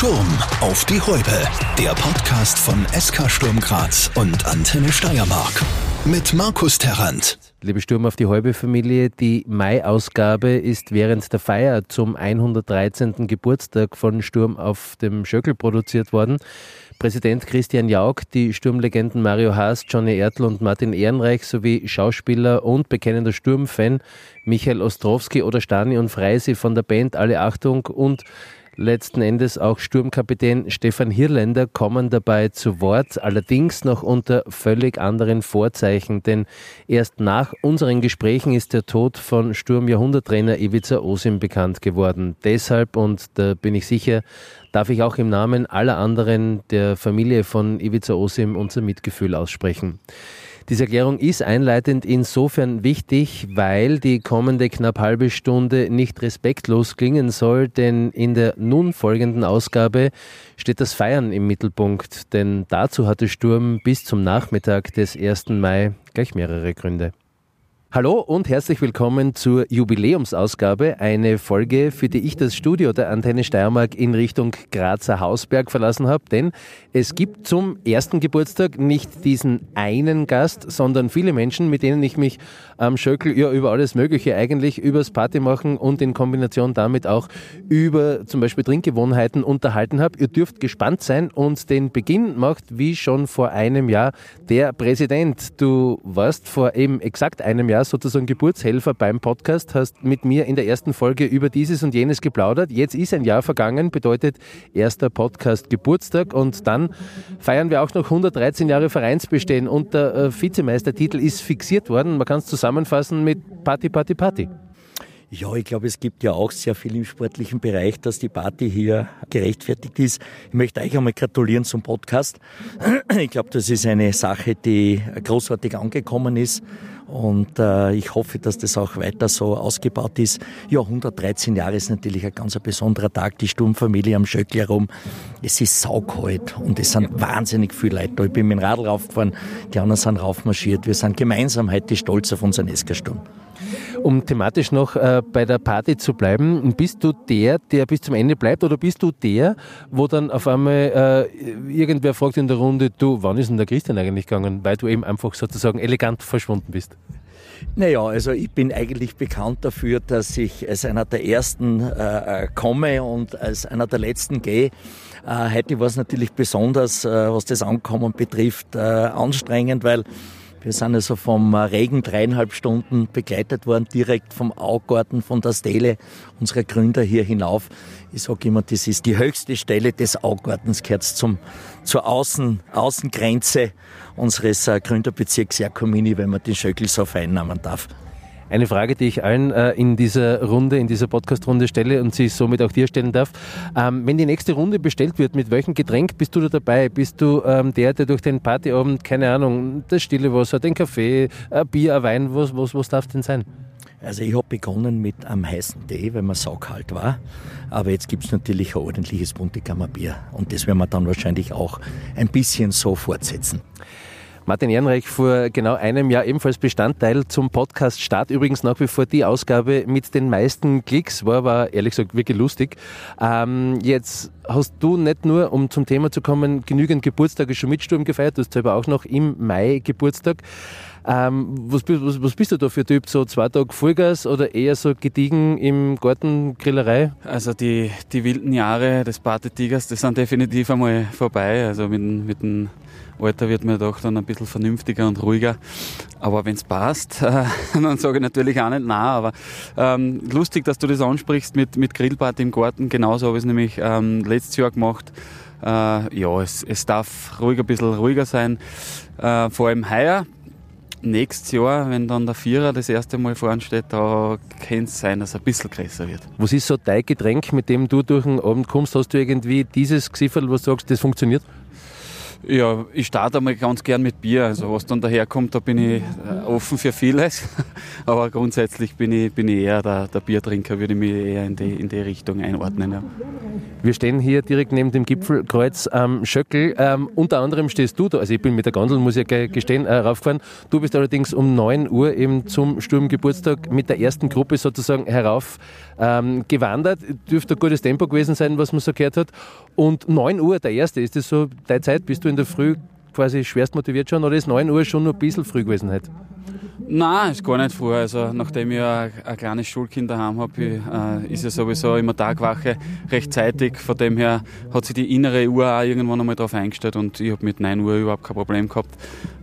Sturm auf die Häupe. Der Podcast von SK Sturm Graz und Antenne Steiermark. Mit Markus Terrant. Liebe Sturm auf die Häupe Familie, die Mai-Ausgabe ist während der Feier zum 113. Geburtstag von Sturm auf dem Schöckel produziert worden. Präsident Christian Jauch, die Sturmlegenden Mario Haas, Johnny Ertl und Martin Ehrenreich sowie Schauspieler und bekennender Sturmfan Michael Ostrowski oder Stani und Freisi von der Band Alle Achtung und letzten Endes auch Sturmkapitän Stefan Hirländer kommen dabei zu Wort, allerdings noch unter völlig anderen Vorzeichen, denn erst nach unseren Gesprächen ist der Tod von Sturm-Jahrhunderttrainer Ivica Osim bekannt geworden. Deshalb, und da bin ich sicher, darf ich auch im Namen aller anderen der Familie von Ivica Osim unser Mitgefühl aussprechen. Diese Erklärung ist einleitend insofern wichtig, weil die kommende knapp halbe Stunde nicht respektlos klingen soll, denn in der nun folgenden Ausgabe steht das Feiern im Mittelpunkt, denn dazu hatte Sturm bis zum Nachmittag des 1. Mai gleich mehrere Gründe. Hallo und herzlich willkommen zur Jubiläumsausgabe, eine Folge, für die ich das Studio der Antenne Steiermark in Richtung Grazer Hausberg verlassen habe, denn es gibt zum ersten Geburtstag nicht diesen einen Gast, sondern viele Menschen, mit denen ich mich am Schöckel ja über alles Mögliche eigentlich übers Party machen und in Kombination damit auch über zum Beispiel Trinkgewohnheiten unterhalten habe. Ihr dürft gespannt sein und den Beginn macht, wie schon vor einem Jahr, der Präsident. Du warst vor eben exakt einem Jahr sozusagen Geburtshelfer beim Podcast, hast mit mir in der ersten Folge über dieses und jenes geplaudert. Jetzt ist ein Jahr vergangen, bedeutet erster Podcast Geburtstag und dann feiern wir auch noch 113 Jahre Vereinsbestehen und der äh, Vizemeistertitel ist fixiert worden. Man kann es zusammen zusammenfassen mit Party, Party, Party? Ja, ich glaube, es gibt ja auch sehr viel im sportlichen Bereich, dass die Party hier gerechtfertigt ist. Ich möchte euch einmal gratulieren zum Podcast. Ich glaube, das ist eine Sache, die großartig angekommen ist. Und äh, ich hoffe, dass das auch weiter so ausgebaut ist. Ja, 113 Jahre ist natürlich ein ganz besonderer Tag. Die Sturmfamilie am Schöckl herum. Es ist saukalt und es sind wahnsinnig viele Leute da. Ich bin mit dem Radl raufgefahren, die anderen sind raufmarschiert. Wir sind gemeinsam heute stolz auf unseren SK-Sturm. Um thematisch noch äh, bei der Party zu bleiben, bist du der, der bis zum Ende bleibt oder bist du der, wo dann auf einmal äh, irgendwer fragt in der Runde, du, wann ist denn der Christian eigentlich gegangen, weil du eben einfach sozusagen elegant verschwunden bist? Naja, also ich bin eigentlich bekannt dafür, dass ich als einer der Ersten äh, komme und als einer der Letzten gehe. Äh, heute war es natürlich besonders, äh, was das Ankommen betrifft, äh, anstrengend, weil wir sind also vom Regen dreieinhalb Stunden begleitet worden, direkt vom Augarten von der Stele unserer Gründer hier hinauf. Ich sage immer, das ist die höchste Stelle des Augartens, gehört zum, zur Außen, Außengrenze unseres äh, Gründerbezirks Jakomini, wenn man den Schöckel so vereinnahmen darf. Eine Frage, die ich allen äh, in dieser Runde, in dieser Podcast-Runde stelle und sie somit auch dir stellen darf. Ähm, wenn die nächste Runde bestellt wird, mit welchem Getränk bist du da dabei? Bist du ähm, der, der durch den Partyabend, keine Ahnung, das stille Wasser, den Kaffee, ein Bier, ein Wein, was, was, was darf denn sein? Also ich habe begonnen mit einem heißen Tee, weil man saukalt war. Aber jetzt gibt es natürlich ein ordentliches Buntekammerbier. Und das werden wir dann wahrscheinlich auch ein bisschen so fortsetzen. Martin Ehrenreich vor genau einem Jahr ebenfalls Bestandteil zum Podcast Start. Übrigens nach wie vor die Ausgabe mit den meisten Klicks. War aber ehrlich gesagt wirklich lustig. Ähm, jetzt hast du nicht nur, um zum Thema zu kommen, genügend Geburtstage schon mit Sturm gefeiert. Du hast selber auch noch im Mai Geburtstag. Ähm, was, was, was, bist du da für Typ? So zwei Tage Vollgas oder eher so gediegen im Garten Grillerei? Also die, die wilden Jahre des Party-Tigers, das sind definitiv einmal vorbei. Also mit, mit dem Alter wird man doch dann ein bisschen vernünftiger und ruhiger. Aber wenn es passt, äh, dann sage ich natürlich auch nicht nein. Aber ähm, lustig, dass du das ansprichst mit, mit Grillparty im Garten. Genauso habe ich es nämlich ähm, letztes Jahr gemacht. Äh, ja, es, es darf ruhig ein bisschen ruhiger sein. Äh, vor allem heuer nächstes Jahr, wenn dann der Vierer das erste Mal vorn steht, da könnte es sein, dass es ein bisschen größer wird. Was ist so dein Getränk, mit dem du durch den Abend kommst? Hast du irgendwie dieses Gesifferl, was du sagst, das funktioniert? Ja, ich starte einmal ganz gern mit Bier. Also was dann daherkommt, da bin ich äh, offen für vieles. Aber grundsätzlich bin ich, bin ich eher der, der Biertrinker, würde ich mich eher in die, in die Richtung einordnen. Ja. Wir stehen hier direkt neben dem Gipfelkreuz am Schöckel. Ähm, unter anderem stehst du da, also ich bin mit der Gondel, muss ich gestehen, äh, raufgefahren. Du bist allerdings um 9 Uhr eben zum Sturmgeburtstag mit der ersten Gruppe sozusagen herauf ähm, gewandert. Dürfte ein gutes Tempo gewesen sein, was man so gehört hat. Und 9 Uhr, der erste, ist das so deine Zeit? Bist du in der Früh quasi schwerst motiviert schon oder ist 9 Uhr schon noch ein bisschen früh gewesen heute? Nein, ist gar nicht früh. Also, nachdem ich ein, ein kleines Schulkind daheim habe, äh, ist ja sowieso immer Tagwache rechtzeitig. Von dem her hat sich die innere Uhr auch irgendwann einmal darauf eingestellt und ich habe mit 9 Uhr überhaupt kein Problem gehabt.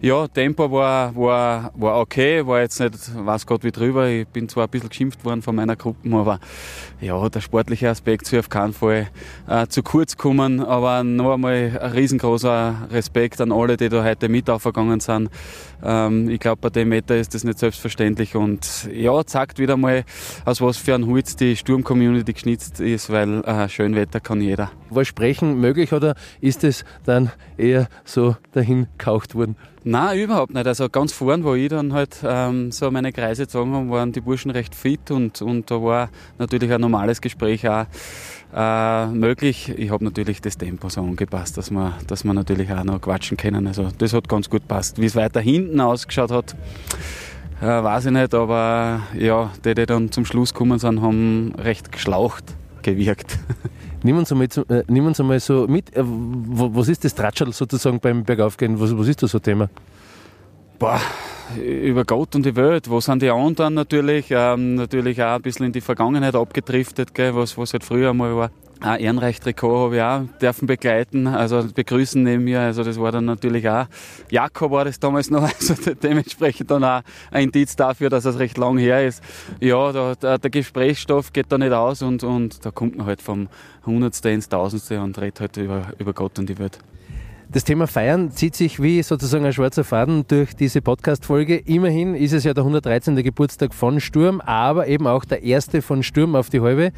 Ja, Tempo war, war, war okay, war jetzt nicht, weiß Gott wie drüber. Ich bin zwar ein bisschen geschimpft worden von meiner Gruppe, aber ja, der sportliche Aspekt soll auf keinen Fall äh, zu kurz kommen. Aber noch einmal ein riesengroßer Respekt an alle, die da heute mit aufgegangen sind. Ähm, ich glaube, bei dem Wetter ist das nicht selbstverständlich und ja, zeigt wieder mal, aus was für ein Holz die Sturm-Community geschnitzt ist, weil äh, schön Wetter kann jeder. War Sprechen möglich oder ist es dann eher so dahin gekauft worden? Nein, überhaupt nicht. Also ganz vorn, wo ich dann halt ähm, so meine Kreise gezogen habe, waren die Burschen recht fit und, und da war natürlich ein normales Gespräch auch äh, möglich. Ich habe natürlich das Tempo so angepasst, dass wir, dass wir natürlich auch noch quatschen können. Also das hat ganz gut passt. Wie es weiter hinten ausgeschaut hat, äh, weiß ich nicht, aber ja, die, die dann zum Schluss gekommen sind, haben recht geschlaucht gewirkt. Nimm uns einmal, äh, nimm uns einmal so mit, äh, was ist das Tratschel sozusagen beim Bergaufgehen? Was, was ist das so Thema? Boah, über Gott und die Welt. Wo sind die anderen natürlich? Ähm, natürlich auch ein bisschen in die Vergangenheit abgedriftet, gell, was, was halt früher einmal war. Ein Ehrenrecht-Trikot habe ich auch dürfen begleiten, also begrüßen neben mir. Also das war dann natürlich auch, Jakob war das damals noch, also dementsprechend dann auch ein Indiz dafür, dass es recht lang her ist. Ja, da, der, der Gesprächsstoff geht da nicht aus und, und da kommt man halt vom Hundertste ins Tausendste und redet halt über, über Gott und die Welt. Das Thema Feiern zieht sich wie sozusagen ein schwarzer Faden durch diese Podcast-Folge. Immerhin ist es ja der 113. Geburtstag von Sturm, aber eben auch der erste von Sturm auf die Halbe.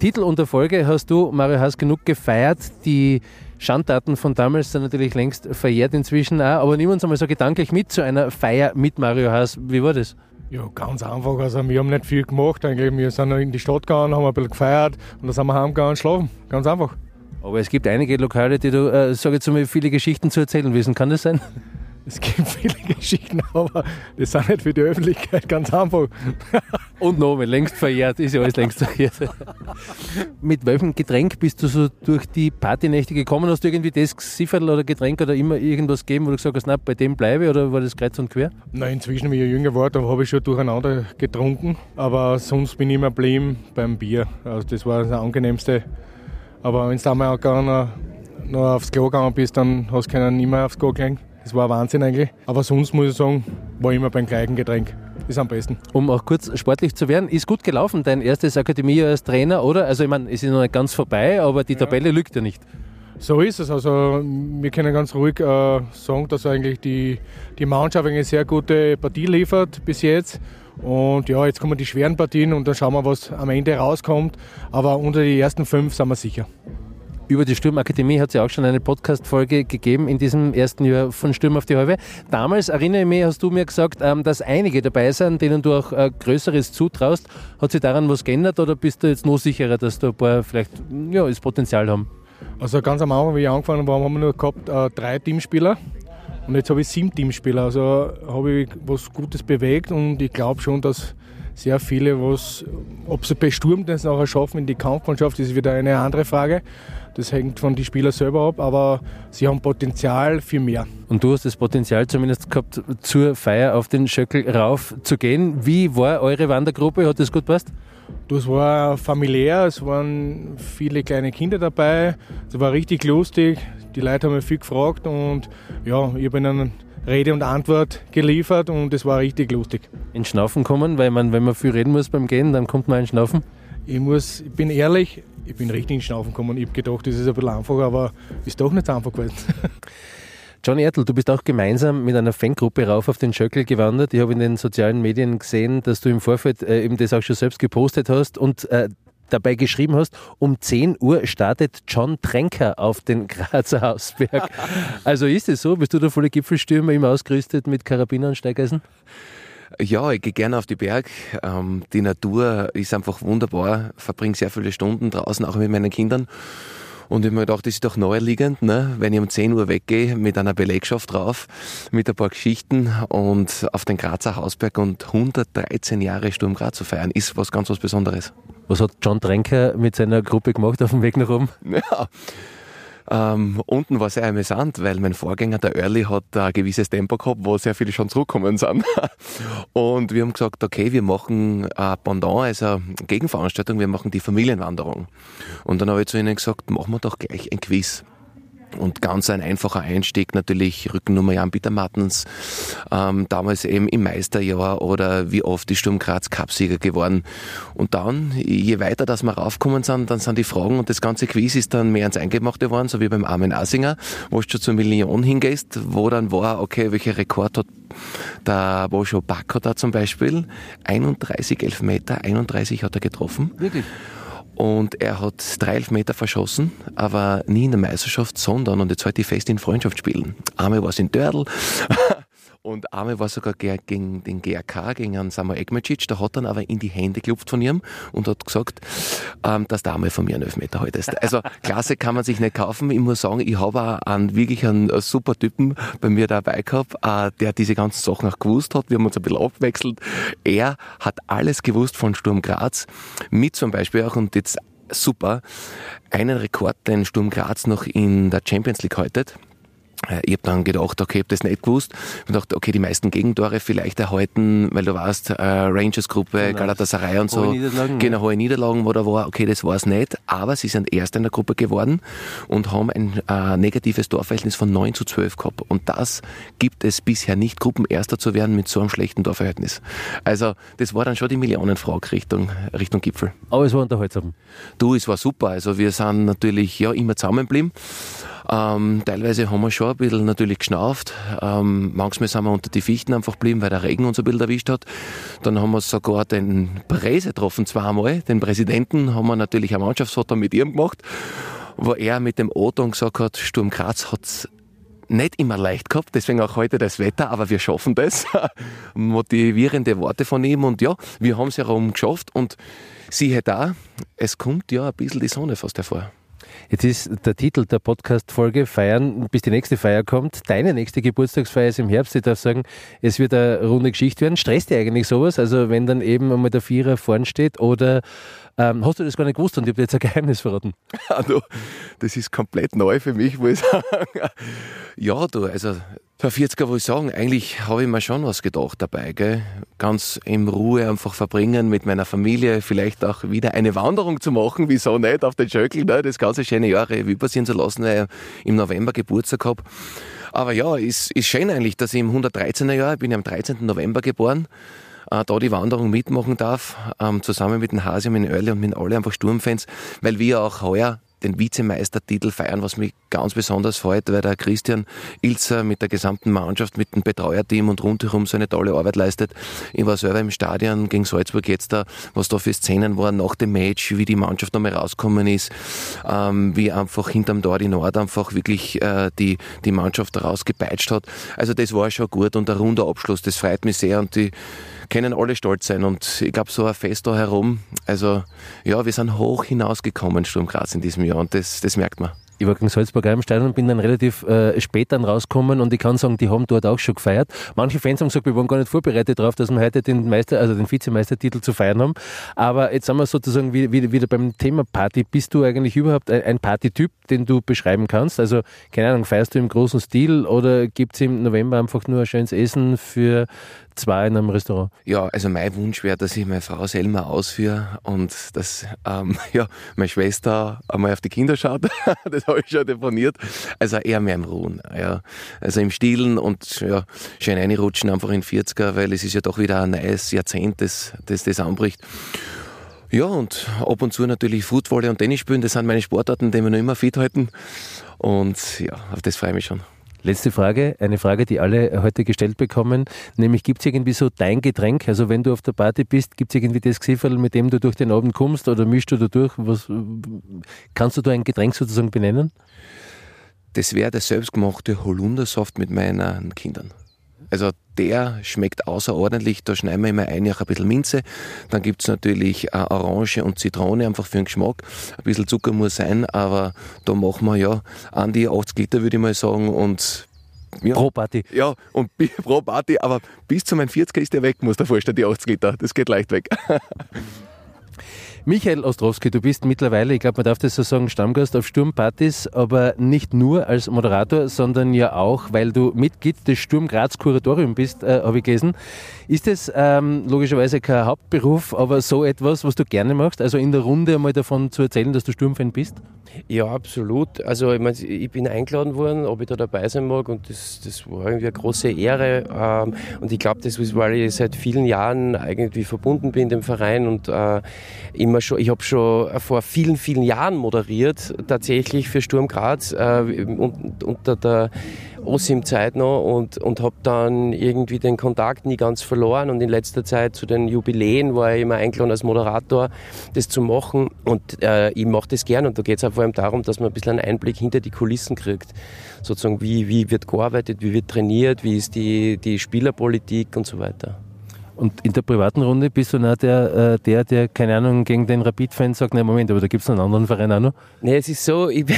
Titel und Erfolge hast du, Mario Haas, genug gefeiert. Die Schandtaten von damals sind natürlich längst verjährt inzwischen auch. Aber nimm uns einmal so gedanklich mit zu einer Feier mit Mario Haas. Wie war das? Ja, ganz einfach. Also wir haben nicht viel gemacht eigentlich. Wir sind in die Stadt gegangen, haben ein bisschen gefeiert und dann sind wir heimgegangen und schlafen. Ganz einfach. Aber es gibt einige Lokale, die du, äh, sage jetzt mal, viele Geschichten zu erzählen wissen. Kann das sein? Es gibt viele Geschichten, aber das sind nicht für die Öffentlichkeit ganz einfach. Und Name, längst verjährt, ist ja alles längst verjährt. Mit welchem Getränk bist du so durch die Partynächte gekommen? Hast du irgendwie das Sifferl oder Getränk oder immer irgendwas gegeben, wo du gesagt hast, na, bei dem bleibe ich oder war das kreuz und quer? Nein, inzwischen, wie ich jünger war, da habe ich schon durcheinander getrunken, aber sonst bin ich immer geblieben beim Bier. Also das war das angenehmste aber wenn du einmal noch, noch aufs Klo gegangen bist, dann hast du keinen nicht mehr aufs Klo gelegen. Das war Wahnsinn eigentlich. Aber sonst muss ich sagen, war immer beim gleichen Getränk. Ist am besten. Um auch kurz sportlich zu werden, ist gut gelaufen, dein erstes Akademie als Trainer, oder? Also ich meine, es ist noch nicht ganz vorbei, aber die Tabelle ja. lügt ja nicht. So ist es. Also wir können ganz ruhig äh, sagen, dass eigentlich die, die Mannschaft eine sehr gute Partie liefert bis jetzt. Und ja, jetzt kommen die schweren Partien und dann schauen wir, was am Ende rauskommt. Aber unter die ersten fünf sind wir sicher. Über die Sturmakademie hat es ja auch schon eine Podcast-Folge gegeben in diesem ersten Jahr von Sturm auf die Halbe. Damals, erinnere ich mich, hast du mir gesagt, ähm, dass einige dabei sind, denen du auch äh, Größeres zutraust. Hat sich daran was geändert oder bist du jetzt noch sicherer, dass da ein paar vielleicht ja, das Potenzial haben? Also ganz am Anfang, wie ich angefangen habe, haben wir nur gehabt äh, drei Teamspieler. Und jetzt habe ich sieben Teamspieler, also habe ich was Gutes bewegt und ich glaube schon, dass sehr viele, was, ob sie bei Sturm das nachher schaffen in die Kampfmannschaft, ist wieder eine andere Frage. Das hängt von den Spielern selber ab, aber sie haben Potenzial für mehr. Und du hast das Potenzial zumindest gehabt, zur Feier auf den Schöckel rauf zu gehen. Wie war eure Wandergruppe? Hat das gut passt? Das war familiär, es waren viele kleine Kinder dabei, es war richtig lustig. Die Leute haben mich viel gefragt und ja, ich habe ihnen Rede und Antwort geliefert und es war richtig lustig. In Schnaufen kommen, weil man, wenn man viel reden muss beim Gehen, dann kommt man in Schnaufen? Ich muss, ich bin ehrlich, ich bin richtig in Schnaufen gekommen. Ich habe gedacht, das ist ein bisschen einfacher, aber ist doch nicht so einfach gewesen. Johnny Ertl, du bist auch gemeinsam mit einer Fangruppe rauf auf den Schöckel gewandert. Ich habe in den sozialen Medien gesehen, dass du im Vorfeld äh, eben das auch schon selbst gepostet hast und äh, dabei geschrieben hast, um 10 Uhr startet John Tränker auf den Grazer Hausberg. also ist es so? Bist du der volle Gipfelstürmer immer ausgerüstet mit Karabiner und Steigeisen? Ja, ich gehe gerne auf die Berg. Ähm, die Natur ist einfach wunderbar. Verbringe sehr viele Stunden draußen, auch mit meinen Kindern. Und ich habe mir gedacht, das ist doch naheliegend, ne? wenn ich um 10 Uhr weggehe mit einer Belegschaft drauf, mit ein paar Geschichten und auf den Grazer Hausberg und 113 Jahre Sturm Graz zu feiern, ist was ganz was Besonderes. Was hat John Trenker mit seiner Gruppe gemacht auf dem Weg nach oben? Ja, ähm, unten war sehr amüsant, weil mein Vorgänger, der Early, hat ein gewisses Tempo gehabt, wo sehr viele schon zurückgekommen sind. Und wir haben gesagt, okay, wir machen ein Pendant, also eine Gegenveranstaltung, wir machen die Familienwanderung. Und dann habe ich zu ihnen gesagt, machen wir doch gleich ein Quiz. Und ganz ein einfacher Einstieg natürlich Rückennummer Jan Peter Martens, ähm, damals eben im Meisterjahr oder wie oft ist Sturm Graz Cupsieger geworden. Und dann, je weiter dass wir raufgekommen sind, dann sind die Fragen und das ganze Quiz ist dann mehr ins Eingemachte geworden, so wie beim Armin Asinger, wo du schon zur Million hingehst, wo dann war, okay, welcher Rekord hat der Boscho Bacco da zum Beispiel? 31 Elfmeter, 31 hat er getroffen. Wirklich? Und er hat drei Elfmeter verschossen, aber nie in der Meisterschaft, sondern, und jetzt heute fest in Freundschaftsspielen. Einmal war es in Dördl und einmal war sogar gegen den GRK, gegen einen Samuel Egmacic. Da hat dann aber in die Hände geklopft von ihm und hat gesagt, ähm, dass der einmal von mir einen Elfmeter haltest. Also Klasse kann man sich nicht kaufen. Ich muss sagen, ich habe auch einen wirklich einen super Typen bei mir dabei gehabt, äh, der diese ganzen Sachen auch gewusst hat. Wir haben uns ein bisschen abgewechselt. Er hat alles gewusst von Sturm Graz, mit zum Beispiel auch, und jetzt super, einen Rekord, den Sturm Graz noch in der Champions League haltet. Äh, ich habe dann gedacht, okay, ich habe das nicht gewusst. Ich habe gedacht, okay, die meisten Gegentore vielleicht erhalten, weil du weißt, äh, Rangers-Gruppe, genau. Galatasaray und so. Hohe Niederlagen. Genau, hohe Niederlagen, wo da war, okay, das war es nicht. Aber sie sind Erster in der Gruppe geworden und haben ein äh, negatives Torverhältnis von 9 zu 12 gehabt. Und das gibt es bisher nicht, Gruppenerster zu werden mit so einem schlechten Torverhältnis. Also, das war dann schon die Millionenfrage Richtung, Richtung Gipfel. Aber es war unterhaltsam. Du, es war super. Also, wir sind natürlich ja immer zusammengeblieben. Ähm, teilweise haben wir schon ein bisschen natürlich geschnauft. Ähm, manchmal sind wir unter die Fichten einfach geblieben, weil der Regen uns ein bisschen erwischt hat. Dann haben wir sogar den Präse getroffen, zweimal. Den Präsidenten haben wir natürlich ein Mannschaftsfoto mit ihm gemacht, wo er mit dem Oton gesagt hat, Sturm Graz hat nicht immer leicht gehabt, deswegen auch heute das Wetter, aber wir schaffen das. Motivierende Worte von ihm und ja, wir haben es ja rum geschafft und siehe da, es kommt ja ein bisschen die Sonne fast hervor. Jetzt ist der Titel der Podcast-Folge Feiern, bis die nächste Feier kommt. Deine nächste Geburtstagsfeier ist im Herbst. Ich darf sagen, es wird eine runde Geschichte werden. Stresst dir eigentlich sowas? Also wenn dann eben einmal der Vierer vorn steht oder ähm, hast du das gar nicht gewusst und ich habe dir jetzt ein Geheimnis verraten? Ja, das ist komplett neu für mich, muss ich sagen. Ja, du, also für 40er würde ich sagen, eigentlich habe ich mir schon was gedacht dabei, gell? Ganz in Ruhe einfach verbringen mit meiner Familie, vielleicht auch wieder eine Wanderung zu machen, wieso nicht, auf den Schöckel, ne? das ganze schöne Jahr Revue passieren zu lassen, weil ich im November Geburtstag habe. Aber ja, ist, ist schön eigentlich, dass ich im 113er Jahr, ich bin ja am 13. November geboren, äh, da die Wanderung mitmachen darf, ähm, zusammen mit dem Hasi, mit Early und mit allen einfach Sturmfans, weil wir auch heuer den Vizemeistertitel feiern, was mich ganz besonders freut, weil der Christian Ilzer mit der gesamten Mannschaft, mit dem Betreuerteam und rundherum so eine tolle Arbeit leistet. Ich war selber im Stadion gegen Salzburg jetzt da, was da für Szenen waren nach dem Match, wie die Mannschaft nochmal rausgekommen ist, ähm, wie einfach hinterm Tor die Nord einfach wirklich äh, die, die Mannschaft rausgepeitscht hat. Also das war schon gut und ein runder Abschluss, das freut mich sehr und die können alle stolz sein. Und ich glaube, so ein Fest da herum, also ja, wir sind hoch hinausgekommen, Sturm Graz in diesem Jahr und das, das merkt man ich war gegen Salzburg im Stadion und bin dann relativ äh, spät dann rausgekommen und ich kann sagen, die haben dort auch schon gefeiert. Manche Fans haben gesagt, wir waren gar nicht vorbereitet darauf, dass wir heute den Meister, also den Vizemeistertitel zu feiern haben. Aber jetzt sind wir sozusagen wieder, wieder beim Thema Party. Bist du eigentlich überhaupt ein Partytyp, den du beschreiben kannst? Also, keine Ahnung, feierst du im großen Stil oder gibt es im November einfach nur ein schönes Essen für zwei in einem Restaurant? Ja, also mein Wunsch wäre, dass ich meine Frau selber ausführe und dass ähm, ja, meine Schwester einmal auf die Kinder schaut. das habe ich schon deponiert. Also eher mehr im Ruhen. Ja. Also im Stillen und ja, schön reinrutschen einfach in 40er, weil es ist ja doch wieder ein neues Jahrzehnt, das das, das anbricht. Ja, und ab und zu natürlich Football und Tennis spielen, das sind meine Sportarten, die wir noch immer fit halten. Und ja, auf das freue ich mich schon. Letzte Frage, eine Frage, die alle heute gestellt bekommen, nämlich gibt es irgendwie so dein Getränk? Also wenn du auf der Party bist, gibt es irgendwie das Gesifferl, mit dem du durch den Abend kommst oder mischst du da durch? Was, kannst du da ein Getränk sozusagen benennen? Das wäre der selbstgemachte Holundersaft mit meinen Kindern. Also der schmeckt außerordentlich. Da schneiden wir immer ein, auch ein bisschen Minze. Dann gibt es natürlich äh, Orange und Zitrone, einfach für den Geschmack. Ein bisschen Zucker muss sein, aber da machen wir ja an die 80 Liter, würde ich mal sagen. Und ja, pro Party. Ja, und pro Party, aber bis zu meinem 40er ist der weg, muss der vorstellen, die 80 Liter. Das geht leicht weg. Michael Ostrowski, du bist mittlerweile, ich glaube, man darf das so sagen, Stammgast auf Sturmpartys, aber nicht nur als Moderator, sondern ja auch, weil du Mitglied des Sturm Graz Kuratorium bist, äh, habe ich gelesen. Ist es ähm, logischerweise kein Hauptberuf, aber so etwas, was du gerne machst? Also in der Runde einmal davon zu erzählen, dass du Sturmfan bist? Ja, absolut. Also ich, mein, ich bin eingeladen worden, ob ich da dabei sein mag und das, das war irgendwie eine große Ehre. Ähm, und ich glaube, das ist, weil ich seit vielen Jahren irgendwie verbunden bin, dem Verein und äh, immer schon, ich habe schon vor vielen, vielen Jahren moderiert, tatsächlich für Sturm Graz äh, unter der OSIM-Zeit noch und, und habe dann irgendwie den Kontakt nie ganz verloren und in letzter Zeit zu den Jubiläen war ich immer eingeladen als Moderator, das zu machen und äh, ich mache das gern und da geht es vor allem darum, dass man ein bisschen einen Einblick hinter die Kulissen kriegt. Sozusagen, wie, wie wird gearbeitet, wie wird trainiert, wie ist die, die Spielerpolitik und so weiter. Und in der privaten Runde bist du noch der, äh, der, der, keine Ahnung, gegen den Rapid-Fan sagt, nein, Moment, aber da gibt es einen anderen Verein auch noch? Nee, es ist so, ich bin,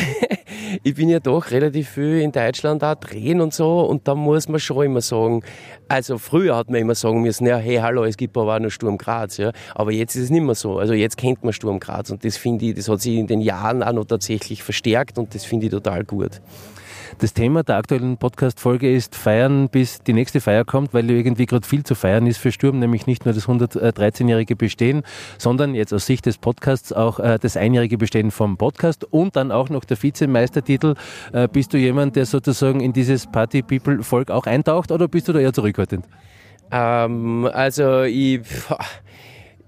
ich bin ja doch relativ viel in Deutschland da drehen und so und da muss man schon immer sagen, also früher hat man immer sagen müssen, ja, hey, hallo, es gibt aber auch noch Sturm Graz, ja, aber jetzt ist es nicht mehr so. Also jetzt kennt man Sturm Graz und das finde ich, das hat sich in den Jahren auch noch tatsächlich verstärkt und das finde ich total gut. Das Thema der aktuellen Podcast-Folge ist Feiern, bis die nächste Feier kommt, weil irgendwie gerade viel zu feiern ist für Sturm, nämlich nicht nur das 113-jährige Bestehen, sondern jetzt aus Sicht des Podcasts auch äh, das einjährige Bestehen vom Podcast und dann auch noch der Vizemeistertitel. Äh, bist du jemand, der sozusagen in dieses Party-People-Volk auch eintaucht oder bist du da eher zurückhaltend? Ähm, also ich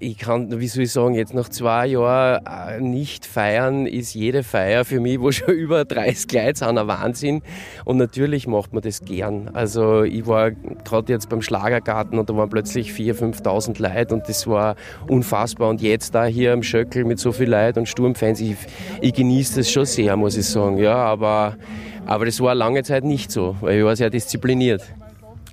ich kann, wie soll ich sagen, jetzt nach zwei Jahren äh, nicht feiern, ist jede Feier für mich, wo schon über 30 Leute sind, ein Wahnsinn. Und natürlich macht man das gern. Also ich war gerade jetzt beim Schlagergarten und da waren plötzlich 4.000, 5.000 Leute und das war unfassbar. Und jetzt da hier am Schöckel mit so viel Leuten und Sturmfans, ich, ich genieße das schon sehr, muss ich sagen. Ja, aber, aber das war lange Zeit nicht so, weil ich war sehr diszipliniert.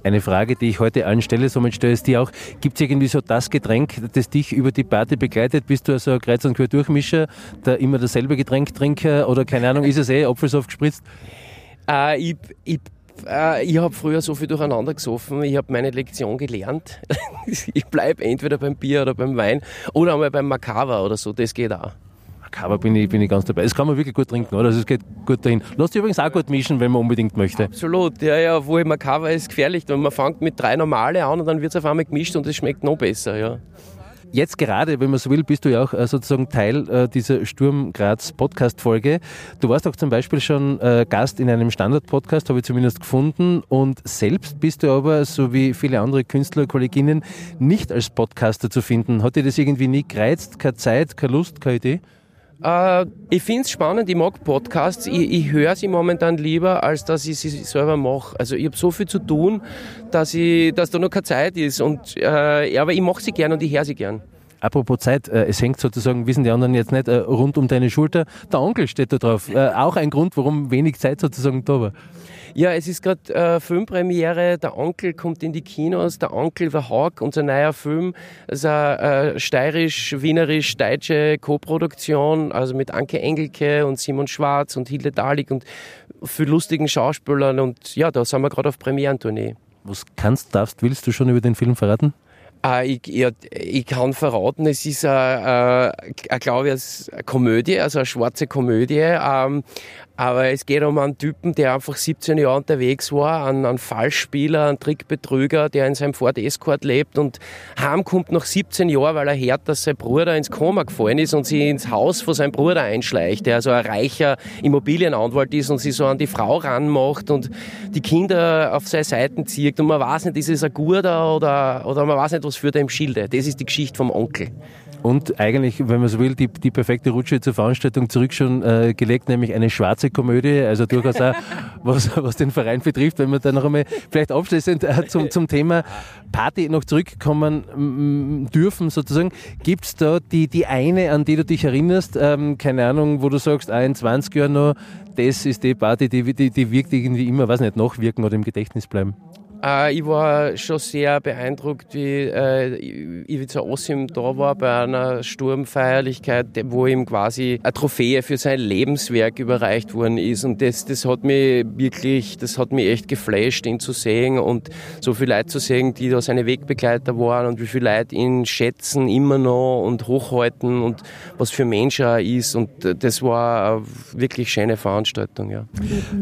Eine Frage, die ich heute allen stelle, somit stelle ich dir auch. Gibt es irgendwie so das Getränk, das dich über die Party begleitet? Bist du also ein Kreuz- und Quer-Durchmischer, der immer dasselbe Getränk trinke oder keine Ahnung, ist es eh Apfelsaft gespritzt? Äh, ich, ich äh, ich habe früher so viel durcheinander gesoffen. Ich habe meine Lektion gelernt. ich bleibe entweder beim Bier oder beim Wein oder einmal beim Makava oder so. Das geht auch. Kava bin ich, bin ich ganz dabei. Das kann man wirklich gut trinken, oder? Also es geht gut dahin. Lass dich übrigens auch gut mischen, wenn man unbedingt möchte. Absolut, ja, ja, wo immer Kava ist gefährlich. Und man fängt mit drei normale an und dann wird es auf einmal gemischt und es schmeckt noch besser, ja. Jetzt gerade, wenn man so will, bist du ja auch äh, sozusagen Teil äh, dieser Sturm Graz Podcast-Folge. Du warst auch zum Beispiel schon äh, Gast in einem Standard-Podcast, habe ich zumindest gefunden. Und selbst bist du aber, so wie viele andere Künstlerkolleginnen, nicht als Podcaster zu finden. Hat dir das irgendwie nie gereizt? Keine Zeit, keine Lust, keine Idee? Äh, ich finde es spannend, ich mag Podcasts. Ich, ich höre sie momentan lieber, als dass ich sie selber mache. Also ich habe so viel zu tun, dass, ich, dass da noch keine Zeit ist. Und, äh, aber ich mache sie gern und ich höre sie gern. Apropos Zeit, äh, es hängt sozusagen, wissen die anderen jetzt nicht, äh, rund um deine Schulter. Der Onkel steht da drauf. Äh, auch ein Grund, warum wenig Zeit sozusagen da war. Ja, es ist gerade äh, Filmpremiere. Der Onkel kommt in die Kinos. Der Onkel The Hawk, unser neuer Film. Das ist eine äh, steirisch-wienerisch-deutsche Co-Produktion, also mit Anke Engelke und Simon Schwarz und Hilde Dalik und für lustigen Schauspielern. Und ja, da sind wir gerade auf Premierentournee. Was kannst, darfst, willst du schon über den Film verraten? Äh, ich, ja, ich kann verraten, es ist eine, eine, glaube ich, eine Komödie, also eine schwarze Komödie. Ähm, aber es geht um einen Typen, der einfach 17 Jahre unterwegs war, einen, einen Fallspieler, einen Trickbetrüger, der in seinem Ford Escort lebt und heimkommt nach 17 Jahren, weil er hört, dass sein Bruder ins Koma gefallen ist und sie ins Haus von seinem Bruder einschleicht, der also ein reicher Immobilienanwalt ist und sie so an die Frau ranmacht und die Kinder auf seine Seiten zieht und man weiß nicht, ist es ein guter oder, oder man weiß nicht, was führt er im Schilde. Das ist die Geschichte vom Onkel. und eigentlich, wenn man so will, die, die perfekte Rutsche zur Veranstaltung zurück schon äh, gelegt, nämlich eine schwarze Komödie, also durchaus auch, was, was den Verein betrifft, wenn wir da noch einmal vielleicht abschließend äh, zum, zum Thema Party noch zurückkommen dürfen, sozusagen. Gibt es da die, die eine, an die du dich erinnerst, ähm, keine Ahnung, wo du sagst, ah, in 20 Jahren noch, das ist die Party, die, die, die wirkt irgendwie immer, weiß nicht, nachwirken oder im Gedächtnis bleiben? Äh, ich war schon sehr beeindruckt, wie äh, Ivica Osim da war bei einer Sturmfeierlichkeit, wo ihm quasi eine Trophäe für sein Lebenswerk überreicht worden ist. Und das, das hat mich wirklich, das hat mich echt geflasht, ihn zu sehen und so viele Leute zu sehen, die da seine Wegbegleiter waren und wie viele Leute ihn schätzen immer noch und hochhalten und was für Mensch er ist. Und das war eine wirklich schöne Veranstaltung, ja.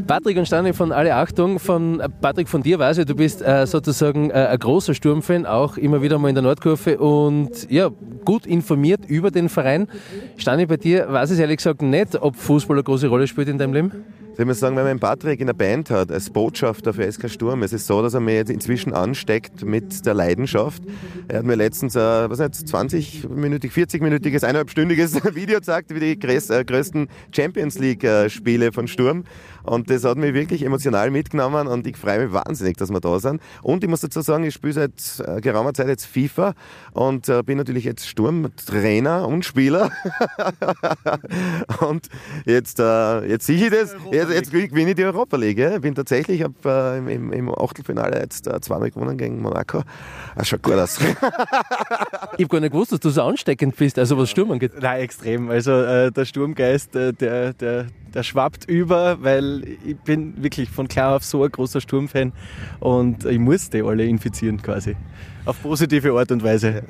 Patrick und Stani von Alle Achtung, von Patrick von dir weiß ich, du bist bist äh, sozusagen äh, ein großer Sturmfan, auch immer wieder mal in der Nordkurve und ja, gut informiert über den Verein. Stani, bei dir weiß ich ehrlich gesagt nicht, ob Fußball eine große Rolle spielt in deinem Leben? Ich muss sagen, wenn man einen Patrick in der Band hat, als Botschafter für SK Sturm, es ist so, dass er mir jetzt inzwischen ansteckt mit der Leidenschaft. Er hat mir letztens ein, was nicht, 20-minütig, 40-minütiges, eineinhalbstündiges Video gezeigt, wie die äh, größten Champions League-Spiele äh, von Sturm. Und das hat mich wirklich emotional mitgenommen und ich freue mich wahnsinnig, dass wir da sind. Und ich muss dazu sagen, ich spiele seit äh, geraumer Zeit jetzt FIFA und bin natürlich jetzt Sturmtrainer und Spieler. und jetzt, jetzt sehe ich das. Jetzt jetzt, jetzt gewinne ich die Europa League. Ich bin tatsächlich, ich habe äh, im, im Achtelfinale jetzt äh, zweimal gewonnen gegen Monaco. Das schaut gut aus. ich habe gar nicht gewusst, dass du so ansteckend bist, also was Sturm angeht. Nein, extrem. Also äh, der Sturmgeist, äh, der, der, der schwappt über, weil ich bin wirklich von klar auf so ein großer Sturmfan und ich muss die alle infizieren quasi auf positive Art und Weise.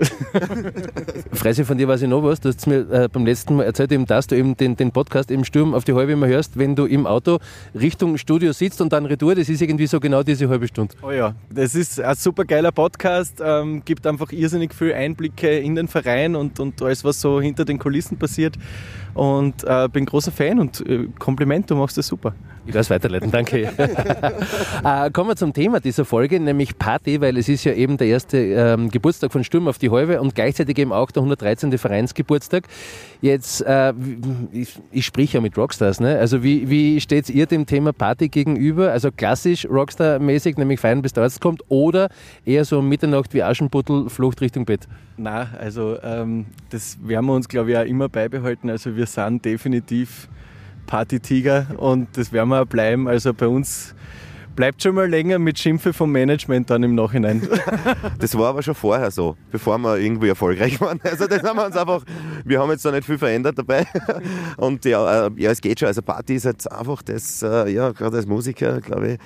Freise, von dir weiß ich noch was. Du hast mir äh, beim letzten Mal erzählt, eben, dass du eben den, den Podcast im Sturm auf die halbe immer hörst, wenn du im Auto Richtung Studio sitzt und dann Retour. Das ist irgendwie so genau diese halbe Stunde. Oh ja, das ist ein super geiler Podcast. Ähm, gibt einfach irrsinnig viele Einblicke in den Verein und, und alles, was so hinter den Kulissen passiert. Und äh, bin großer Fan und äh, Kompliment, du machst das super. Ich werde es weiterleiten, danke. äh, kommen wir zum Thema dieser Folge, nämlich Party, weil es ist ja eben der erste ähm, Geburtstag von Sturm auf die Halbe und gleichzeitig eben auch der 113. Vereinsgeburtstag. Jetzt, äh, ich, ich sprich ja mit Rockstars, ne? also wie, wie steht ihr dem Thema Party gegenüber? Also klassisch Rockstar-mäßig, nämlich feiern bis der Arzt kommt oder eher so Mitternacht wie Aschenputtel, Flucht Richtung Bett? Na, also ähm, das werden wir uns glaube ich auch immer beibehalten. Also wir sind definitiv Partytiger und das werden wir auch bleiben. Also bei uns bleibt schon mal länger mit Schimpfe vom Management dann im Nachhinein. Das war aber schon vorher so, bevor wir irgendwie erfolgreich waren. Also das haben wir uns einfach, wir haben jetzt da nicht viel verändert dabei. Und ja, äh, ja es geht schon. Also Party ist jetzt einfach das, äh, ja, gerade als Musiker, glaube ich,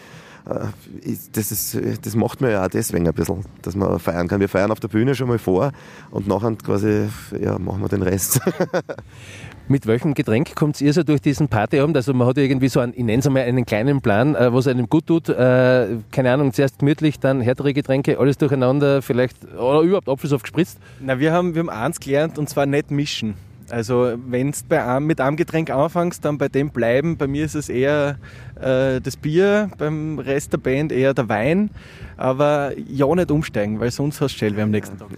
das, ist, das macht man ja auch deswegen ein bisschen, dass man feiern kann. Wir feiern auf der Bühne schon mal vor und nachher quasi ja, machen wir den Rest. Mit welchem Getränk kommt ihr so durch diesen Partyabend? Also man hat irgendwie so einen, ich nenne es einmal einen kleinen Plan, äh, was einem gut tut. Äh, keine Ahnung, zuerst gemütlich, dann härtere Getränke, alles durcheinander, vielleicht, oder überhaupt Apfelsaft gespritzt? Na, wir haben, wir haben eins gelernt und zwar nicht mischen. Also wenn du mit einem Getränk anfängst, dann bei dem bleiben. Bei mir ist es eher äh, das Bier, beim Rest der Band eher der Wein. Aber ja nicht umsteigen, weil sonst hast du Schellweh am nächsten Tag.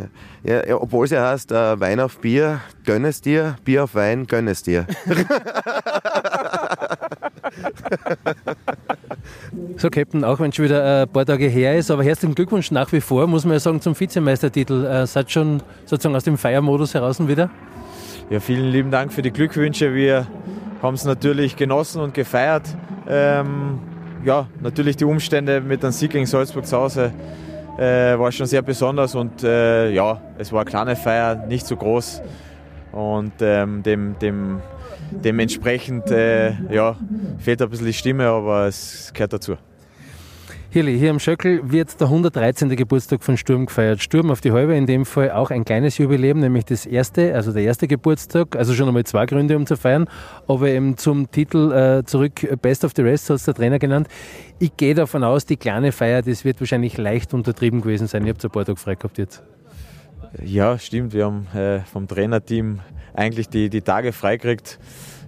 Ja, ja obwohl es ja heißt, äh, Wein auf Bier, gönn es dir, Bier auf Wein, gönn es dir. So, Captain, auch wenn es schon wieder ein paar Tage her ist, aber herzlichen Glückwunsch nach wie vor, muss man ja sagen, zum Vizemeistertitel. Äh, seid schon sozusagen aus dem Feiermodus heraus wieder? Ja, vielen lieben Dank für die Glückwünsche. Wir haben es natürlich genossen und gefeiert. Ähm, ja, natürlich die Umstände mit dem Sieg gegen Salzburg zu Hause äh, war schon sehr besonders und äh, ja, es war eine kleine Feier, nicht so groß und ähm, dem, dem, dementsprechend äh, ja, fehlt ein bisschen die Stimme, aber es gehört dazu. Hirli, hier im Schöckel wird der 113. Geburtstag von Sturm gefeiert. Sturm auf die Halbe, in dem Fall auch ein kleines Jubiläum, nämlich das erste, also der erste Geburtstag, also schon einmal zwei Gründe, um zu feiern, aber eben zum Titel äh, zurück, Best of the Rest, hat es der Trainer genannt. Ich gehe davon aus, die kleine Feier, das wird wahrscheinlich leicht untertrieben gewesen sein. Ihr habt ein paar Tage frei gehabt jetzt. Ja, stimmt. Wir haben äh, vom Trainerteam eigentlich die, die Tage freigekriegt.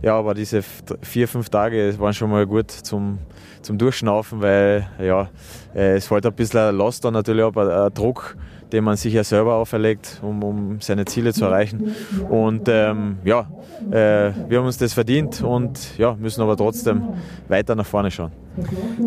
Ja, aber diese vier, fünf Tage waren schon mal gut zum, zum Durchschnaufen, weil ja, äh, es fällt ein bisschen Last dann natürlich ab, ein Druck, den man sich ja selber auferlegt, um, um seine Ziele zu erreichen. Und ähm, ja, äh, wir haben uns das verdient und ja, müssen aber trotzdem weiter nach vorne schauen.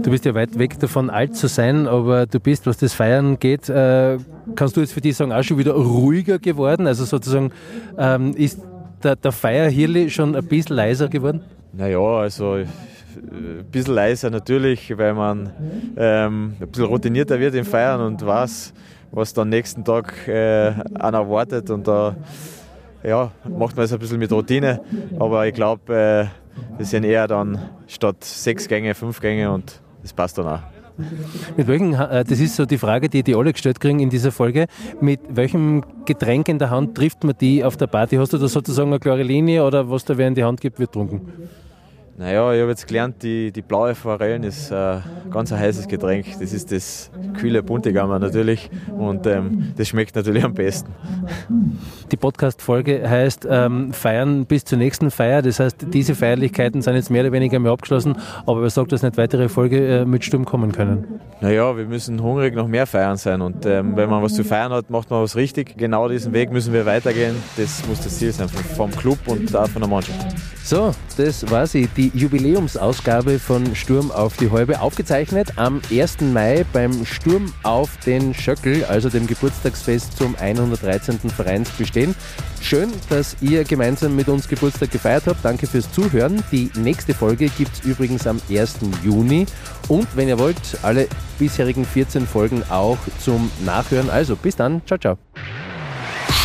Du bist ja weit weg davon, alt zu sein, aber du bist, was das Feiern geht, äh, kannst du jetzt für dich sagen, auch schon wieder ruhiger geworden? Also sozusagen, ähm, ist der, der Feierhirli schon ein bisschen leiser geworden? Naja, also ein bisschen leiser natürlich, weil man ähm, ein bisschen routinierter wird im Feiern und weiß, was dann nächsten Tag äh, an erwartet und da ja, macht man es ein bisschen mit Routine, aber ich glaube, äh, das sind eher dann statt sechs Gänge, fünf Gänge und das passt dann auch. Mit welchen, äh, das ist so die Frage, die die alle gestellt kriegen in dieser Folge. Mit welchem Getränk in der Hand trifft man die auf der Party? Hast du da sozusagen eine klare Linie oder was da wer in die Hand gibt, wird trunken? Naja, ich habe jetzt gelernt, die, die blaue Forellen ist äh, ganz ein heißes Getränk. Das ist das kühle Buntigammer natürlich und ähm, das schmeckt natürlich am besten. Die Podcast-Folge heißt ähm, Feiern bis zur nächsten Feier. Das heißt, diese Feierlichkeiten sind jetzt mehr oder weniger mehr abgeschlossen, aber wer sagt, dass nicht weitere Folge äh, mit Sturm kommen können? Naja, wir müssen hungrig noch mehr feiern sein und ähm, wenn man was zu feiern hat, macht man was richtig. Genau diesen Weg müssen wir weitergehen. Das muss das Ziel sein vom Club und auch von der Mannschaft. So, das war sie, die Jubiläumsausgabe von Sturm auf die Häube, aufgezeichnet am 1. Mai beim Sturm auf den Schöckel, also dem Geburtstagsfest zum 113. Vereinsbestehen. Schön, dass ihr gemeinsam mit uns Geburtstag gefeiert habt. Danke fürs Zuhören. Die nächste Folge gibt es übrigens am 1. Juni. Und wenn ihr wollt, alle bisherigen 14 Folgen auch zum Nachhören. Also bis dann. Ciao, ciao.